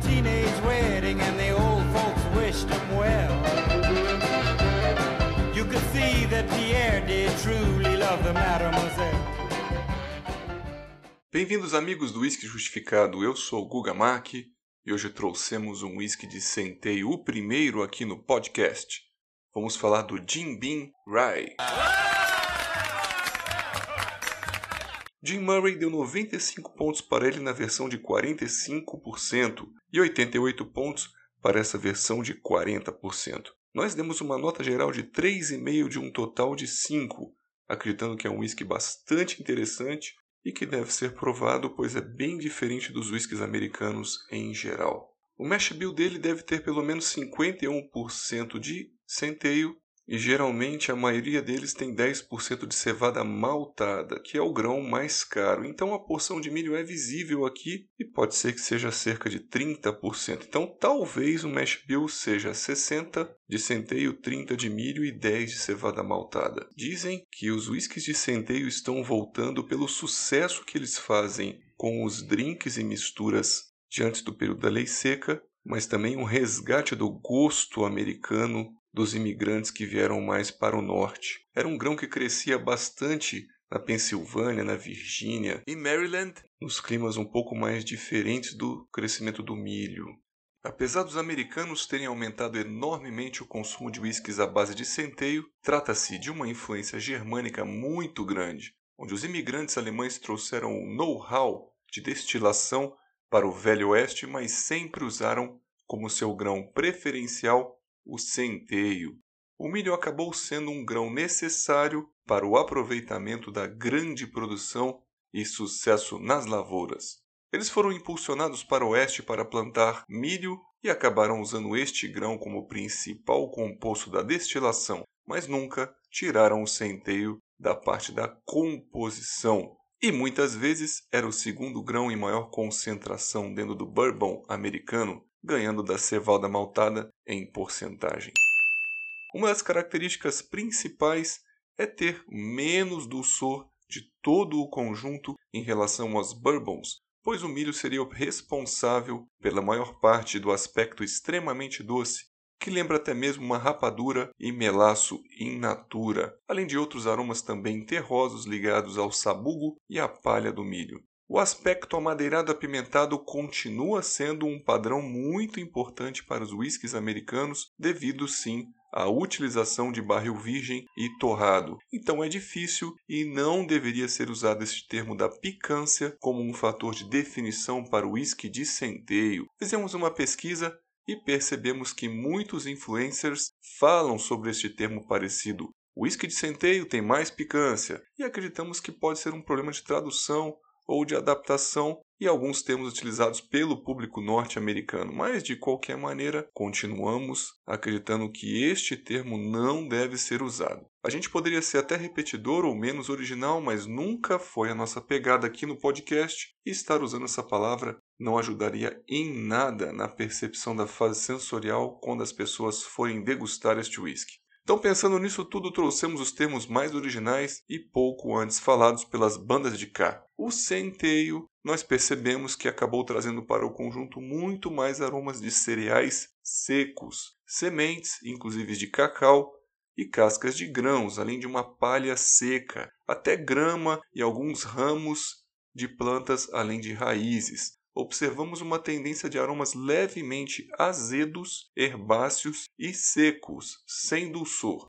teenage wedding and the old folks wished him well. You could see that Pierre did truly love the mademoiselle. Bem-vindos amigos do Whisky Justificado, eu sou o Guga Mack e hoje trouxemos um whisky de centeio, o primeiro aqui no podcast. Vamos falar do Jim Beam Rye. Jim Murray deu 95 pontos para ele na versão de 45% e 88 pontos para essa versão de 40%. Nós demos uma nota geral de 3,5 de um total de 5, acreditando que é um whisky bastante interessante e que deve ser provado, pois é bem diferente dos whiskies americanos em geral. O mash bill dele deve ter pelo menos 51% de centeio e geralmente a maioria deles tem 10% de cevada maltada, que é o grão mais caro. Então a porção de milho é visível aqui e pode ser que seja cerca de 30%. Então talvez o mash bill seja 60 de centeio, 30 de milho e 10 de cevada maltada. Dizem que os whiskies de centeio estão voltando pelo sucesso que eles fazem com os drinks e misturas diante do período da lei seca, mas também um resgate do gosto americano dos imigrantes que vieram mais para o norte. Era um grão que crescia bastante na Pensilvânia, na Virgínia e Maryland, nos climas um pouco mais diferentes do crescimento do milho. Apesar dos americanos terem aumentado enormemente o consumo de whiskies à base de centeio, trata-se de uma influência germânica muito grande, onde os imigrantes alemães trouxeram o know-how de destilação para o Velho Oeste, mas sempre usaram como seu grão preferencial o centeio. O milho acabou sendo um grão necessário para o aproveitamento da grande produção e sucesso nas lavouras. Eles foram impulsionados para o oeste para plantar milho e acabaram usando este grão como principal composto da destilação, mas nunca tiraram o centeio da parte da composição. E muitas vezes era o segundo grão em maior concentração dentro do bourbon americano, ganhando da cevada maltada em porcentagem. Uma das características principais é ter menos dulçor de todo o conjunto em relação aos bourbons, pois o milho seria responsável pela maior parte do aspecto extremamente doce, que lembra até mesmo uma rapadura e melaço in natura, além de outros aromas também terrosos ligados ao sabugo e à palha do milho. O aspecto amadeirado apimentado continua sendo um padrão muito importante para os whiskies americanos, devido sim à utilização de barril virgem e torrado. Então é difícil e não deveria ser usado este termo da picância como um fator de definição para o whisky de centeio. Fizemos uma pesquisa e percebemos que muitos influencers falam sobre este termo parecido. O whisky de centeio tem mais picância e acreditamos que pode ser um problema de tradução ou de adaptação e alguns termos utilizados pelo público norte-americano, mas de qualquer maneira continuamos acreditando que este termo não deve ser usado. A gente poderia ser até repetidor ou menos original, mas nunca foi a nossa pegada aqui no podcast e estar usando essa palavra não ajudaria em nada na percepção da fase sensorial quando as pessoas forem degustar este whisky. Então, pensando nisso tudo, trouxemos os termos mais originais e pouco antes falados pelas bandas de cá. O centeio, nós percebemos que acabou trazendo para o conjunto muito mais aromas de cereais secos, sementes, inclusive de cacau, e cascas de grãos, além de uma palha seca, até grama e alguns ramos de plantas, além de raízes observamos uma tendência de aromas levemente azedos, herbáceos e secos, sem dulçor.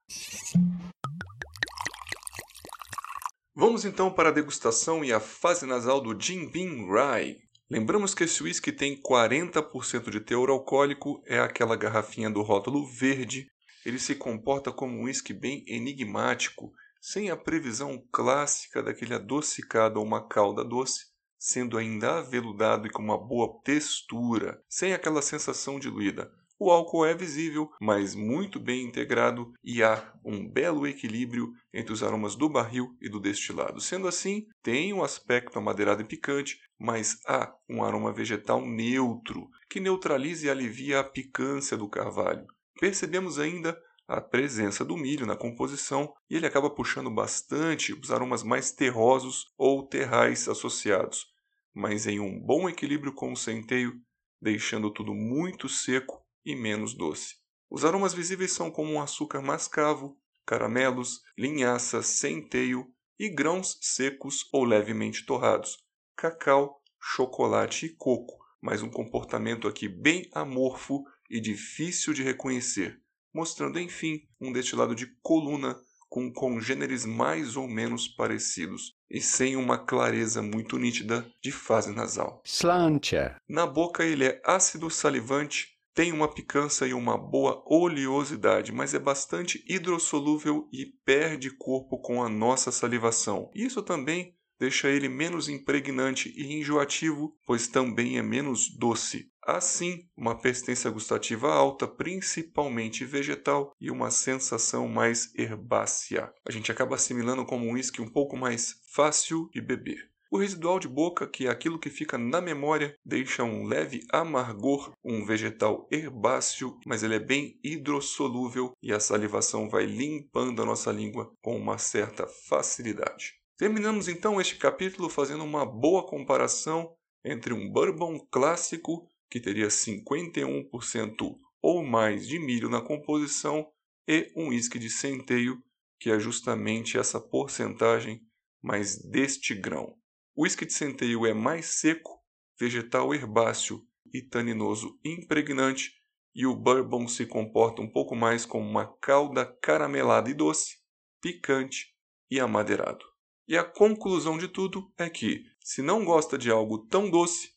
Vamos então para a degustação e a fase nasal do Jim Beam Rye. Lembramos que esse whisky tem 40% de teor alcoólico, é aquela garrafinha do rótulo verde. Ele se comporta como um whisky bem enigmático, sem a previsão clássica daquele adocicado ou uma calda doce, sendo ainda aveludado e com uma boa textura, sem aquela sensação diluída. O álcool é visível, mas muito bem integrado e há um belo equilíbrio entre os aromas do barril e do destilado. Sendo assim, tem um aspecto amadeirado e picante, mas há um aroma vegetal neutro que neutraliza e alivia a picância do carvalho. Percebemos ainda a presença do milho na composição e ele acaba puxando bastante os aromas mais terrosos ou terrais associados, mas em um bom equilíbrio com o centeio deixando tudo muito seco e menos doce. Os aromas visíveis são como um açúcar mascavo, caramelos, linhaça, centeio e grãos secos ou levemente torrados, cacau, chocolate e coco, mas um comportamento aqui bem amorfo e difícil de reconhecer, mostrando enfim um destilado de coluna com congêneres mais ou menos parecidos e sem uma clareza muito nítida de fase nasal. Slantia. Na boca ele é ácido salivante, tem uma picância e uma boa oleosidade, mas é bastante hidrossolúvel e perde corpo com a nossa salivação. Isso também deixa ele menos impregnante e enjoativo, pois também é menos doce. Assim, uma persistência gustativa alta, principalmente vegetal, e uma sensação mais herbácea. A gente acaba assimilando como um whisky um pouco mais fácil de beber. O residual de boca, que é aquilo que fica na memória, deixa um leve amargor, um vegetal herbáceo, mas ele é bem hidrossolúvel e a salivação vai limpando a nossa língua com uma certa facilidade. Terminamos então este capítulo fazendo uma boa comparação entre um bourbon clássico, que teria 51% ou mais de milho na composição, e um whisky de centeio, que é justamente essa porcentagem mais deste grão. O whisky de centeio é mais seco, vegetal herbáceo e taninoso impregnante, e o bourbon se comporta um pouco mais como uma calda caramelada e doce, picante e amadeirado. E a conclusão de tudo é que, se não gosta de algo tão doce,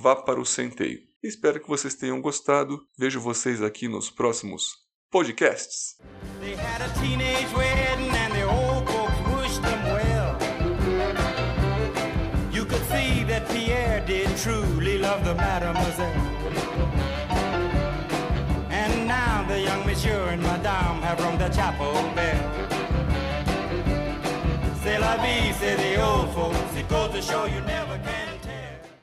vá para o centeio. Espero que vocês tenham gostado. Vejo vocês aqui nos próximos podcasts. And now the young monsieur and madame have rung the chapel bell. c'est la vie, c'est the old folks. It goes to show you never can